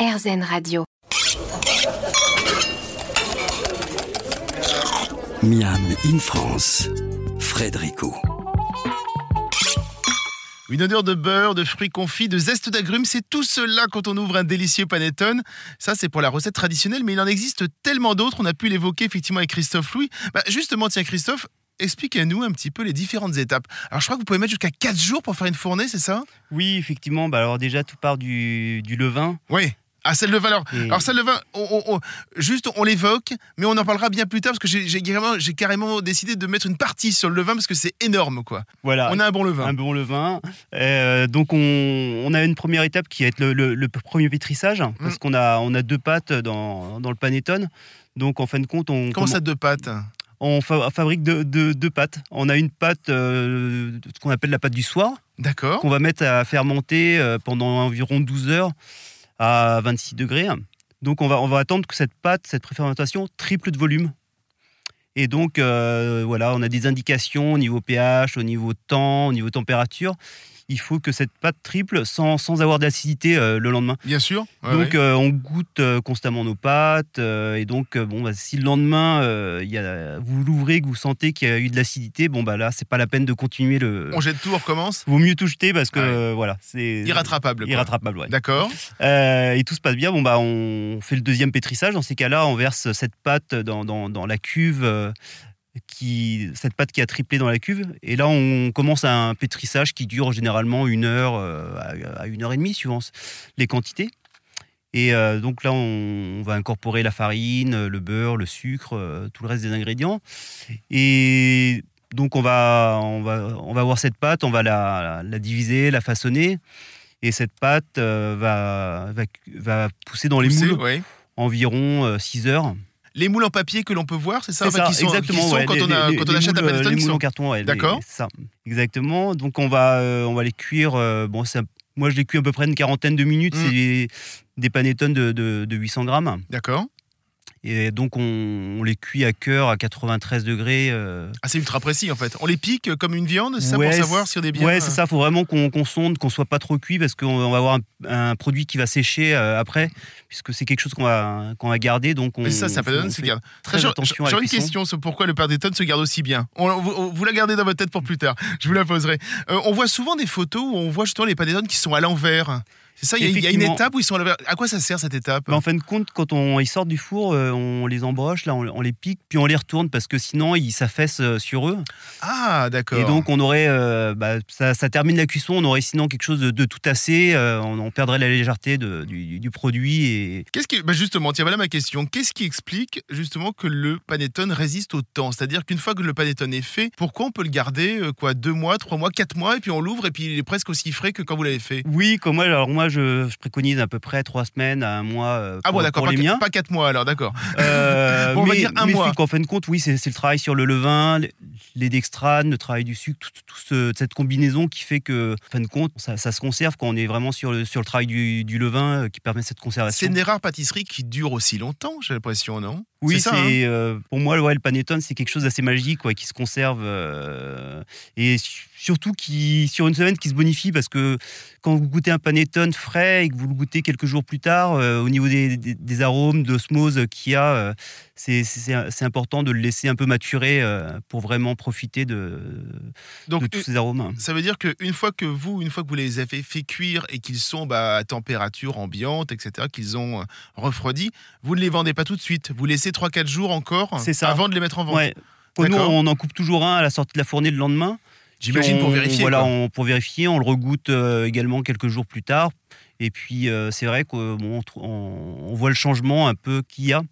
RZN Radio. Miam in France, Frédérico. Une odeur de beurre, de fruits confits, de zeste d'agrumes, c'est tout cela quand on ouvre un délicieux panettone. Ça, c'est pour la recette traditionnelle, mais il en existe tellement d'autres. On a pu l'évoquer effectivement avec Christophe Louis. Bah, justement, tiens, Christophe, expliquez-nous un petit peu les différentes étapes. Alors, je crois que vous pouvez mettre jusqu'à 4 jours pour faire une fournée, c'est ça? Oui, effectivement. Bah, alors déjà, tout part du, du levain. Oui. Ah, celle de. Alors, Et- alors celle de vin, on- on- on- juste on l'évoque, mais on en parlera bien plus tard parce que j'ai carrément, carrément décidé de mettre une partie sur le levain parce que c'est énorme, quoi. Voilà. On a un bon levain. un bon levain. Euh, donc on, on a une première étape qui va être le, le- le premier pétrissage, parce Mm. qu'on a, on a deux pâtes dans, dans le panettone. Donc en fin de compte, on, Comment ça, deux pattes on fa- fabrique deux, deux- deux pâtes. On a une pâte, euh, ce qu'on appelle la pâte du soir, D'accord. qu'on va mettre à fermenter euh, pendant environ 12 heures à 26 degrés. Donc on va, on va attendre que cette pâte, cette préfermentation, triple de volume. Et donc euh, voilà, on a des indications au niveau pH, au niveau temps, au niveau température. Il faut que cette pâte triple sans, sans avoir d'acidité euh, le lendemain. Bien sûr. Ouais, donc ouais. euh, on goûte euh, constamment nos pâtes. et donc bon, bah, si le lendemain il y a, vous l'ouvrez, que vous sentez qu'il y a eu de l'acidité, bon bah là c'est pas la peine de continuer le. on jette tout, on recommence? Vaut mieux tout jeter parce que Ouais. voilà, c'est Irrattrapable. quoi. irrattrapable. ouais. D'accord. Et tout se passe bien. Bon, bah, on fait le deuxième pétrissage. Dans ces cas-là, on verse cette pâte dans, dans- dans la cuve, qui, cette pâte qui a triplé dans la cuve. Et là, on commence un pétrissage qui dure généralement une heure euh, à, à une heure et demie, suivant les quantités. Et euh, donc là, on, va incorporer la farine, le beurre, le sucre, euh, tout le reste des ingrédients. Et donc, on va, on va, on va avoir cette pâte, on va la, la diviser, la façonner. Et cette pâte va, va, va pousser dans les Pousser, moules ouais. environ 6 heures. Les moules en papier que l'on peut voir, c'est ça, C'est Enfin, ça, qui sont, exactement. qui sont ouais, quand les- on, a, les- quand on les achète moules, panettone. Les moules sont- en carton, ouais, D'accord. c'est ça, exactement. Donc on va, euh, on va les cuire. euh, bon, un- moi je les cuis à peu près une quarantaine de minutes. Mm. C'est des, des panettones de, de- de 800 grammes. D'accord. Et donc on, on les cuit à cœur à 93 degrés. euh, Ah, c'est ultra précis en fait. On les pique comme une viande, c'est ça Ouais, pour savoir si on est bien. Ouais, euh, c'est ça. Il faut vraiment qu'on sonde, qu'on soit pas trop cuit parce qu'on on va avoir un, un produit qui va sécher euh, après, puisque c'est quelque chose qu'on va, qu'on va garder. Donc on, Mais ça, ça on fait se garde. très J'ai- attention J'ai une question sur pourquoi le panettone se garde aussi bien. On, vous, vous la gardez dans votre tête pour plus tard. Je vous la poserai. Euh, on voit souvent des photos où on voit justement les panettones qui sont à l'envers. C'est ça, il y, a- il y a une étape où ils sont à quoi ça sert cette étape en fin de compte, quand on, ils sortent du four, euh, on les embroche, là, on, on les pique, puis on les retourne parce que sinon ils s'affaissent euh, sur eux. Ah, d'accord. Et donc on aurait, euh, bah, ça, ça termine la cuisson, on aurait sinon quelque chose de, de tout assez, on, on perdrait la légèreté de- du, du produit et Qu'est-ce qui, bah justement, tiens, voilà ma question. Qu'est-ce qui explique justement que le panettone résiste au temps? C'est-à-dire qu'une fois que le panettone est fait, pourquoi on peut le garder quoi deux mois, trois mois, quatre mois, et puis on l'ouvre et puis il est presque aussi frais que quand vous l'avez fait? Oui, comme moi, alors moi je, je préconise à peu près trois semaines à un mois euh, Ah pour, bon, d'accord, pour pas, qu- pas quatre mois alors, d'accord. Euh, Bon, on va mais, dire un mais mois. qu'en fin de compte, oui, c'est le travail sur le levain, les- dextranes, le travail du sucre, tout, tout ce- cette combinaison qui fait que, en fin de compte, ça, ça se conserve quand on est vraiment sur le, sur le travail du, du levain euh, qui permet cette C'est conservation. une des rares pâtisseries qui dure aussi longtemps, j'ai l'impression, non? Oui, c'est ça, hein? c'est euh, pour moi ouais, le panettone, c'est quelque chose d'assez magique, quoi, qui se conserve euh, et su- surtout qui sur une semaine qui se bonifie parce que quand vous goûtez un panettone frais et que vous le goûtez quelques jours plus tard, euh, au niveau des, des- des arômes, d'osmose qu'il y a, c'est- c'est c'est important de le laisser un peu maturer pour vraiment profiter de, Donc, de tous ces arômes. Ça veut dire qu'une fois que vous, une fois que vous les avez fait cuire et qu'ils sont bah, à température ambiante, etc., qu'ils ont euh, refroidi, vous ne les vendez pas tout de suite. Vous laissez 3-4 jours encore C'est ça. avant de les mettre en vente. Ouais. Nous, on en coupe toujours un à la sortie de la fournée le lendemain. J'imagine pour vérifier. Voilà, on- pour vérifier, on le regoute euh, également quelques jours plus tard. Et puis euh, c'est vrai qu'on voit le changement un peu qu'il y a.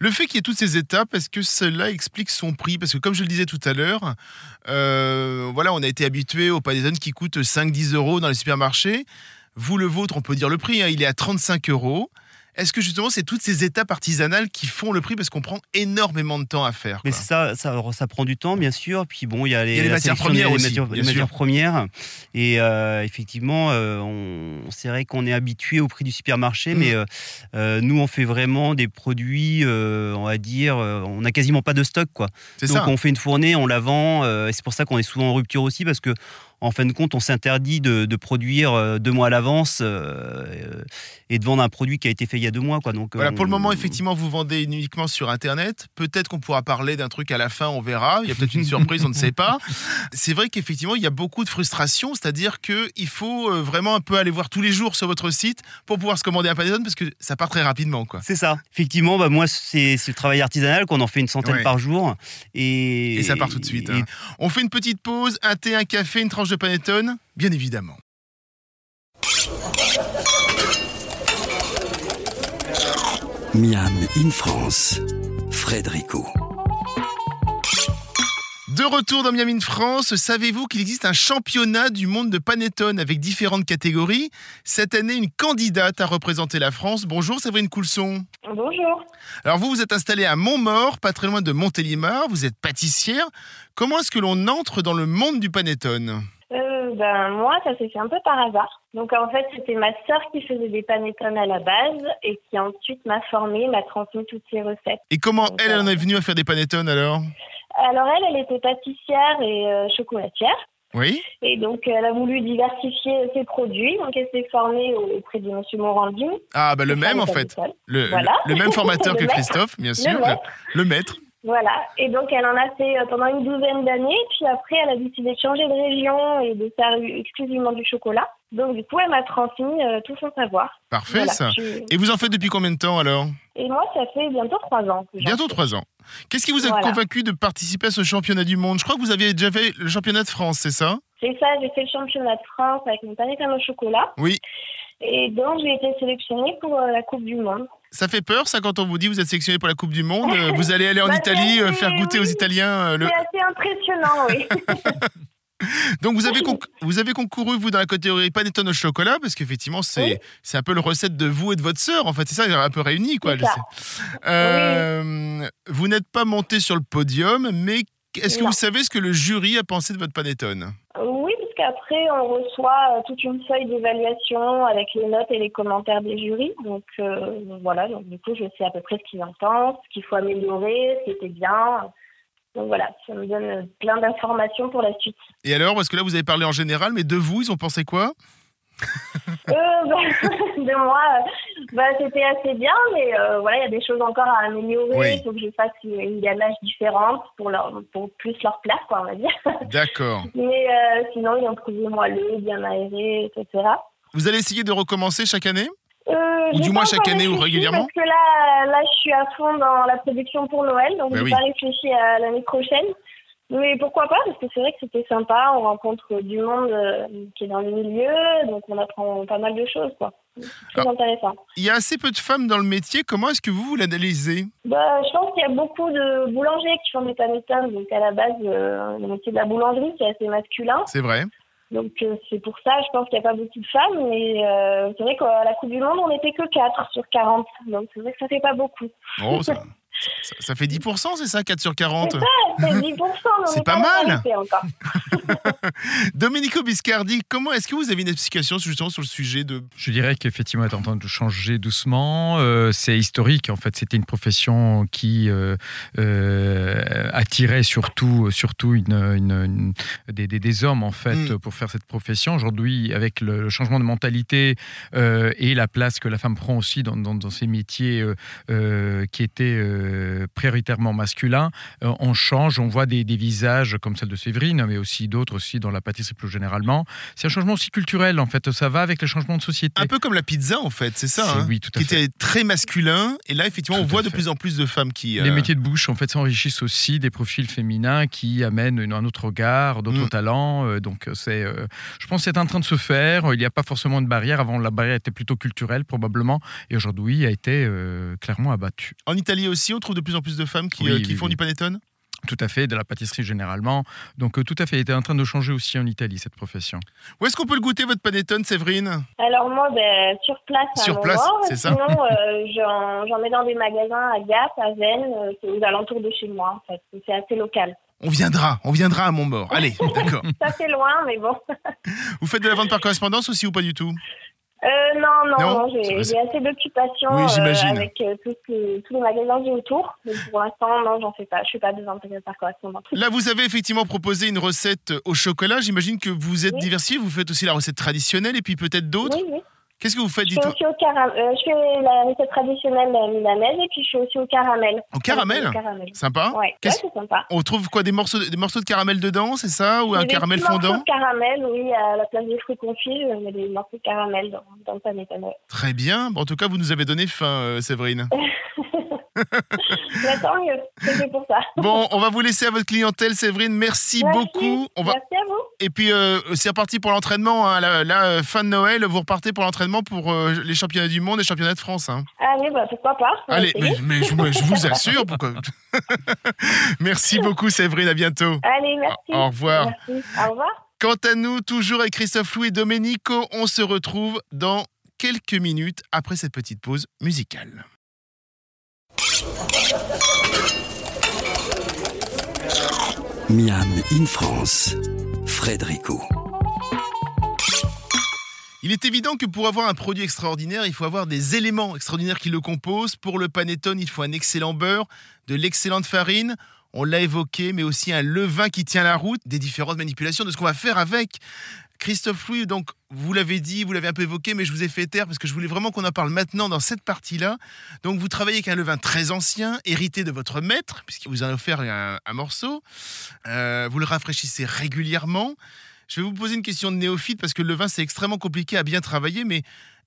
Le fait qu'il y ait toutes ces étapes, est-ce que cela explique son prix? Parce que comme je le disais tout à l'heure, euh, voilà, on a été habitué au panettone qui coûte 5-10 euros dans les supermarchés. Vous, le vôtre, on peut dire le prix, hein, il est à 35 euros. Est-ce que justement, c'est toutes ces étapes artisanales qui font le prix? Parce qu'on prend énormément de temps à faire Mais ça, ça, ça prend du temps, bien sûr. Puis bon, il y a les, Il y a les la matières premières les aussi, matières, les matières premières. Et euh, effectivement, euh, on, c'est vrai qu'on est habitué au prix du supermarché, Mm. mais euh, nous, on fait vraiment des produits, on va dire, on n'a quasiment pas de stock, quoi. C'est Donc ça. on fait une fournée, on la vend, et c'est pour ça qu'on est souvent en rupture aussi, parce que en fin de compte, on s'interdit de, de produire euh, deux mois à l'avance euh, et de vendre un produit qui a été fait il y a deux mois. Quoi. Donc, Voilà, on- pour le moment, effectivement, vous vendez uniquement sur Internet. Peut-être qu'on pourra parler d'un truc à la fin, on verra. Il y a peut-être une surprise, on ne sait pas. C'est vrai qu'effectivement, il y a beaucoup de frustration, c'est-à-dire qu'il faut euh, vraiment un peu aller voir tous les jours sur votre site pour pouvoir se commander un panettone parce que ça part très rapidement. Quoi. C'est ça. Effectivement, bah, moi, c'est c'est le travail artisanal qu'on en fait une centaine Ouais. par jour. Et, Et ça part tout de suite. et- hein. On fait une petite pause, un thé, un café, une tranche de panettone, bien évidemment. Miam in France, Frédérico. De retour dans Miami France, savez-vous qu'il existe un championnat du monde de panettone avec différentes catégories? Cette année, une candidate a représenté la France. Bonjour Séverine Coulson. Bonjour. Alors vous, vous êtes installée à Montmort, pas très loin de Montélimar, vous êtes pâtissière. Comment est-ce que l'on entre dans le monde du panettone? Ben, moi, ça s'est fait un peu par hasard. Donc, en fait, c'était ma sœur qui faisait des panettones à la base et qui ensuite m'a formée, m'a transmis toutes ses recettes. Et comment Donc, elle, en euh, est venue à faire des panettones alors? Alors, elle, elle était pâtissière et euh, chocolatière. Oui Et donc, elle a voulu diversifier ses produits. Donc, elle s'est formée auprès de M. Morandi. Ah bah le même en fait. Le, Voilà. le- le même formateur que. Christophe, bien sûr. Le maître. Le, le maître. Voilà. Et donc, elle en a fait euh, pendant une douzaine d'années. Puis après, elle a décidé de changer de région et de faire exclusivement du chocolat. Donc, du coup, elle m'a transmis euh, tout son savoir. Parfait Voilà. ça. Je- Et vous en faites depuis combien de temps alors? Et moi, ça fait bientôt trois ans. Bientôt trois ans. Qu'est-ce qui vous a Voilà. convaincu de participer à ce championnat du monde? Je crois que vous aviez déjà fait le championnat de France, c'est ça? C'est ça, j'ai fait le championnat de France avec mon panettone au chocolat. Oui. Et donc, j'ai été sélectionnée pour euh, la Coupe du Monde. Ça fait peur ça quand on vous dit vous êtes sélectionné pour la Coupe du Monde euh, Vous allez aller en Bah, Italie euh, faire goûter aux. Italiens euh, le... C'est assez impressionnant, oui. Donc vous avez, vous avez concouru vous dans la catégorie panettone au chocolat parce qu'effectivement c'est Oui. un peu le recette de vous et de votre sœur en fait c'est ça un peu réuni quoi. Euh, Vous n'êtes pas monté sur le podium mais est-ce que vous savez ce que le jury a pensé de votre panettone qu'après, on reçoit euh, toute une feuille d'évaluation avec les notes et les commentaires des jurys. Donc, euh, voilà, donc du coup, je sais à peu près ce qu'ils en pensent, ce qu'il faut améliorer, ce qui était bien. Donc voilà, ça me donne plein d'informations pour la suite. Et alors parce que là vous avez parlé en général mais de vous ils ont pensé quoi? Euh, bah, de moi, euh, bah, c'était assez bien, mais euh, voilà, il y a des choses encore à améliorer. Oui. Il faut que je fasse une, une différente pour, leur, pour plus leur place, quoi, on va dire. D'accord. Mais euh, sinon, ils ont trouvé moelleux, bien aéré, etc. Vous allez essayer de recommencer chaque année? Euh, Ou du moins chaque année ou régulièrement Parce que là, là, je suis à fond dans la production pour Noël, donc Bah j'ai oui. pas réfléchi à l'année prochaine. Mais pourquoi pas Parce que c'est vrai que c'était sympa, on rencontre du monde euh, qui est dans le milieu, donc on apprend pas mal de choses, quoi. C'est très Ah. intéressant. Il y a assez peu de femmes dans le métier comment est-ce que vous vous l'analysez? Bah, je pense qu'il y a beaucoup de boulangers qui font des panettones, donc à la base, euh, le métier de la boulangerie, c'est assez masculin. C'est vrai Donc euh, c'est pour ça, je pense qu'il n'y a pas beaucoup de femmes, mais euh, c'est vrai qu'à la Coupe du Monde, on n'était que 4 sur 40, donc c'est vrai que ça fait pas beaucoup. Oh, ça, ça, ça fait 10%, c'est ça 4 sur 40 C'est ça, c'est 10%, mais on C'est pas mal. Domenico Biscardi, comment est-ce que vous avez une explication justement sur le sujet de Je dirais qu'effectivement, elle est en train de changer doucement. Euh, c'est historique, en fait. C'était une profession qui euh, euh, attirait surtout, surtout une, une- une- des, des- des hommes, en fait, Mm. pour faire cette profession. Aujourd'hui, avec le, le changement de mentalité euh, et la place que la femme prend aussi dans, dans- dans ces métiers euh, euh, qui étaient euh, prioritairement masculins, euh, on change. On voit des, des visages comme celle de Séverine, mais aussi d'autres aussi dans la pâtisserie plus généralement. C'est un changement aussi culturel, en fait. Ça va avec les changements de société. Un peu comme la pizza en fait, c'est ça hein oui, tout à Qui fait. était très masculin, et là effectivement on Tout voit de plus en plus de femmes qui... Les euh, métiers de bouche, en fait, s'enrichissent aussi des profils féminins qui amènent une- un autre regard, d'autres Mm. talents. Donc, c'est, je pense que c'est en train de se faire. Il n'y a pas forcément de barrière. Avant, la barrière était plutôt culturelle, probablement. Et aujourd'hui, a été clairement abattue. En Italie aussi, on trouve de plus en plus de femmes qui, Oui, euh, qui oui, font oui. du panettone Tout à fait, de la pâtisserie généralement. Donc, euh, tout à fait, il était en train de changer aussi en Italie, cette profession. Où est-ce qu'on peut le goûter votre panettone, Séverine? Alors moi, ben, sur place, à Sur place, c'est ça Sinon, euh, j'en mets dans des magasins à Gap, à Vennes, euh, c'est aux alentours de chez moi, en fait. C'est assez local. On viendra, on viendra à Montmort. Allez, d'accord. Ça fait loin, mais bon. Vous faites de la vente par correspondance aussi ou pas du tout? Euh, non, non, Non, non, j'ai assez d'occupations Oui, euh, avec euh, tous, les, tous les magasins du autour. Mais pour l'instant, non, j'en fais pas. Je fais pas de vente par correspondance. Là, vous avez effectivement proposé une recette au chocolat. J'imagine que vous êtes Oui. diversifié. Vous faites aussi la recette traditionnelle et puis peut-être d'autres. Oui, oui. Qu'est-ce que vous faites Je fais Dites-moi. aussi au caramel. je fais la recette traditionnelle euh, milanaise et puis je fais aussi au caramel. Au caramel Au caramel. Sympa. Ouais, ouais Qu'est-ce- c'est sympa. On trouve quoi des morceaux, de- des morceaux de caramel dedans, c'est ça Ou un des caramel petits morceaux fondant de caramel, oui, à la place des fruits confits, je mets des morceaux de caramel dans, dans le ouais. Très bien. Bon, en tout cas, vous nous avez donné faim, euh, Séverine. Mais tant mieux, pour ça. Bon, on va vous laisser à votre clientèle, Séverine. Merci, Merci. beaucoup. On va... Merci à vous. Et puis, euh, c'est reparti pour l'entraînement. hein. Là, euh, fin de Noël, vous repartez pour l'entraînement pour euh, les championnats du monde et championnats de France. hein. Allez, bah, pourquoi pas. Allez, mais, mais je, vous assure. Pourquoi... Merci beaucoup, Séverine. À bientôt. Allez, merci. Au revoir. Merci. Au revoir. Quant à nous, toujours avec Christophe Louis et Domenico, on se retrouve dans quelques minutes après cette petite pause musicale. Miam in France. Frédérico. Il est évident que pour avoir un produit extraordinaire, il faut avoir des éléments extraordinaires qui le composent. Pour le panettone, il faut un excellent beurre, de l'excellente farine, on l'a évoqué, mais aussi un levain qui tient la route, des différentes manipulations de ce qu'on va faire avec. Christophe Louis, donc vous l'avez dit, vous l'avez un peu évoqué, mais je vous ai fait taire parce que je voulais vraiment qu'on en parle maintenant dans cette partie-là. Donc vous travaillez avec un levain très ancien, hérité de votre maître, puisqu'il vous en a offert un, morceau. Euh, vous le rafraîchissez régulièrement. Je vais vous poser une question de néophyte parce que le levain c'est extrêmement compliqué à bien travailler, mais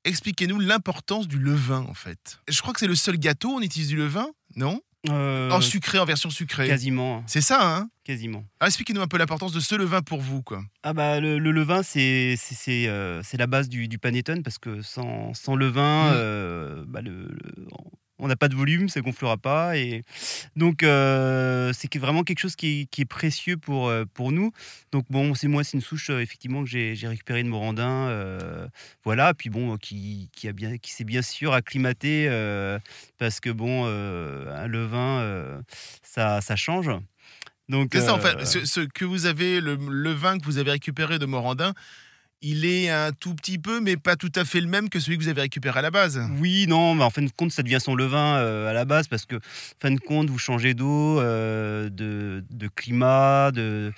expliquez-nous l'importance du levain en fait. Je crois que c'est le seul gâteau on utilise du levain, non? Euh, En sucré, en version sucrée. Quasiment, C'est ça, hein? Quasiment. Alors, Expliquez-nous un peu l'importance de ce levain pour vous, quoi. Ah bah le, le levain c'est c'est c'est, euh, c'est la base du, du panettone parce que sans, sans levain Mm. euh, bah, le, le- on n'a pas de volume, ça gonflera pas et donc euh, c'est vraiment quelque chose qui est, qui est précieux pour euh, pour nous. Donc bon c'est moi c'est une souche euh, effectivement que j'ai récupérée de Morandin, voilà puis bon qui, qui a bien qui s'est bien sûr acclimaté parce que bon un levain euh, ça ça change. Donc C'est ça, en fait. Ce, ce que vous avez, le levain que vous avez récupéré de Morandin, il est un tout petit peu, mais pas tout à fait le même que celui que vous avez récupéré à la base. Oui, non, mais en fin de compte, ça devient son levain euh, à la base parce que, en fin de compte, vous changez d'eau, euh, de, climat, de,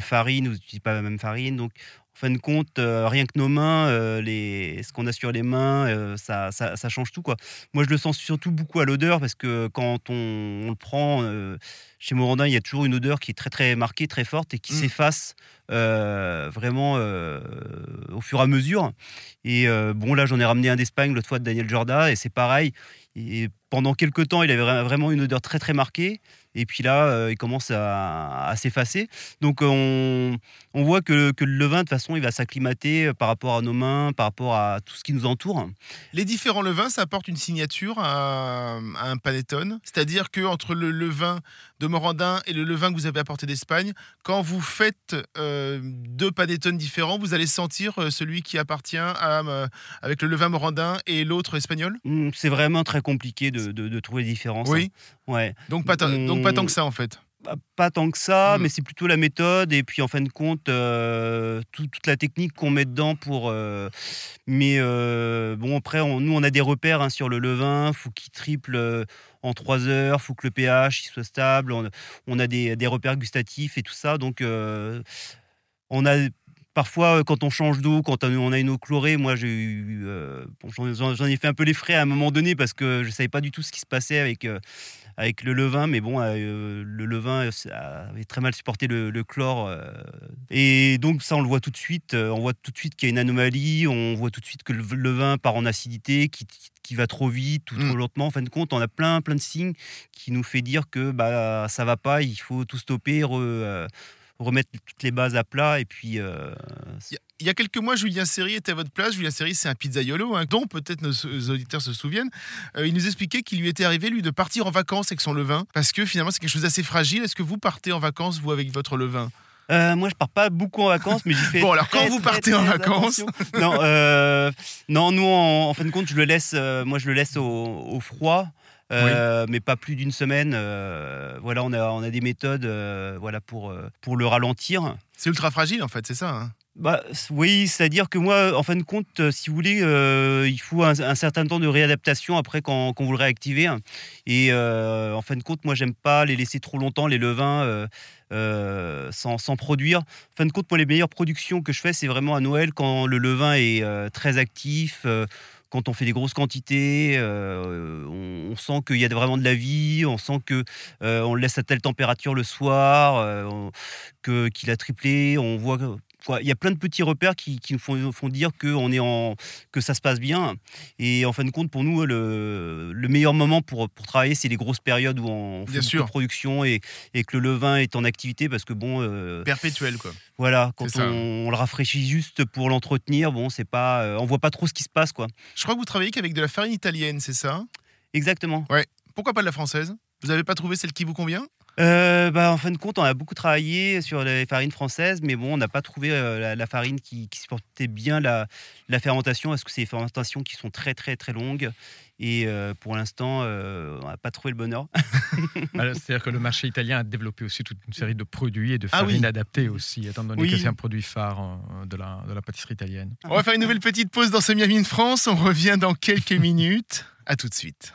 farine, vous n'utilisez pas la même farine. En fin de compte, euh, rien que nos mains, euh, les, ce qu'on a sur les mains, euh, ça, ça, ça change tout. Quoi. Moi, je le sens surtout beaucoup à l'odeur parce que quand on, on le prend, chez Morandin, il y a toujours une odeur qui est très, très marquée, très forte et qui Mm. s'efface vraiment au fur et à mesure. Et bon, là, j'en ai ramené un d'Espagne l'autre fois de Daniel Jorda, et c'est pareil. Et pendant quelques temps, il avait vra- vraiment une odeur très très marquée. Et puis là, euh, il commence à, à s'effacer. Donc euh, on, on voit que, que le levain, de toute façon, il va s'acclimater euh, par rapport à nos mains, par rapport à tout ce qui nous entoure. Les différents levains, ça apporte une signature à, à un panettone? C'est-à-dire que entre le levain de Morandin et le levain que vous avez apporté d'Espagne, quand vous faites euh, deux panettones différents, vous allez sentir celui qui appartient à, euh, avec le levain Morandin et l'autre espagnol? Hum, C'est vraiment très compliqué de, de- de trouver les différences. Oui. hein. Ouais. donc pas, tant- donc pas tant que ça, en fait. Pas tant que ça, Mm. mais c'est plutôt la méthode et puis en fin de compte euh, tout- toute la technique qu'on met dedans pour. euh, mais euh, bon après on- nous on a des repères hein, sur le levain, faut qu'il triple en 3 heures, faut que le pH il soit stable, on, on a des, des repères gustatifs et tout ça donc on a Parfois, euh, quand on change d'eau, quand on a une eau chlorée, moi j'ai eu, euh, j'en- ai fait un peu les frais à un moment donné parce que je savais pas du tout ce qui se passait avec euh, avec le levain, mais bon, euh, le levain avait très mal supporté le, le chlore. et donc ça, on le voit tout de suite. on voit tout de suite qu'il y a une anomalie. On voit tout de suite que le levain part en acidité, qui, qui va trop vite ou trop Mm. lentement. En fin de compte, on a plein, plein de signes qui nous fait dire que bah ça va pas. Il faut tout stopper, re- remettre toutes les bases à plat et puis. euh, Il y a- quelques mois, Julien Serry était à votre place. Julien Serry, c'est un pizzaiolo, hein, dont peut-être nos auditeurs se souviennent. Euh, il nous expliquait qu'il lui était arrivé, lui, de partir en vacances avec son levain, parce que finalement, c'est quelque chose d'assez fragile. Est-ce que vous partez en vacances, vous, avec votre levain? Euh, moi, je pars pas beaucoup en vacances, mais j'y fais. Bon, alors, très, quand vous partez très en vacances. Non, non, nous, en, en fin de compte, je le laisse. moi, je le laisse au, au froid. Euh, mais pas plus d'une semaine. euh, voilà, on a, on a des méthodes, euh, voilà, pour, pour le ralentir. C'est ultra fragile, en fait, c'est ça. hein Bah, oui, c'est-à-dire que moi, en fin de compte, si vous voulez, euh, il faut un, un certain temps de réadaptation après quand, quand vous le réactivez. Et euh, en fin de compte, moi, j'aime pas les laisser trop longtemps, les levains, euh, sans, sans produire. En fin de compte, moi, les meilleures productions que je fais, c'est vraiment à Noël quand le levain est très actif. Quand on fait des grosses quantités, euh, on, sent qu'il y a vraiment de la vie, on sent que euh, on laisse à telle température le soir, euh, qu'il a triplé, on voit. Il y a plein de petits repères qui, qui nous font, font dire que on est en que ça se passe bien. Et en fin de compte, pour nous, le, le meilleur moment pour, pour travailler, c'est les grosses périodes où on fait Bien sûr. de production et, et que le levain est en activité parce que bon, euh, Perpétuel, quoi. voilà, quand on, on le rafraîchit juste pour l'entretenir, bon, c'est pas, euh, on voit pas trop ce qui se passe, quoi. Je crois que vous travaillez qu'avec de la farine italienne, c'est ça? Exactement. Pourquoi pas de la française? Vous n'avez pas trouvé celle qui vous convient? Euh, bah, en fin de compte, on a beaucoup travaillé sur les farines françaises, mais bon, on n'a pas trouvé euh, la, la farine qui, qui supportait bien la, la fermentation, parce que c'est des fermentations qui sont très très très longues. Et euh, pour l'instant, euh, on n'a pas trouvé le bonheur. C'est-à-dire que le marché italien a développé aussi toute une série de produits et de Ah oui. farines adaptées aussi, étant donné Oui. que c'est un produit phare de la, de la pâtisserie italienne. On va faire une nouvelle petite pause dans ce Miami de France. On revient dans quelques minutes. À tout de suite.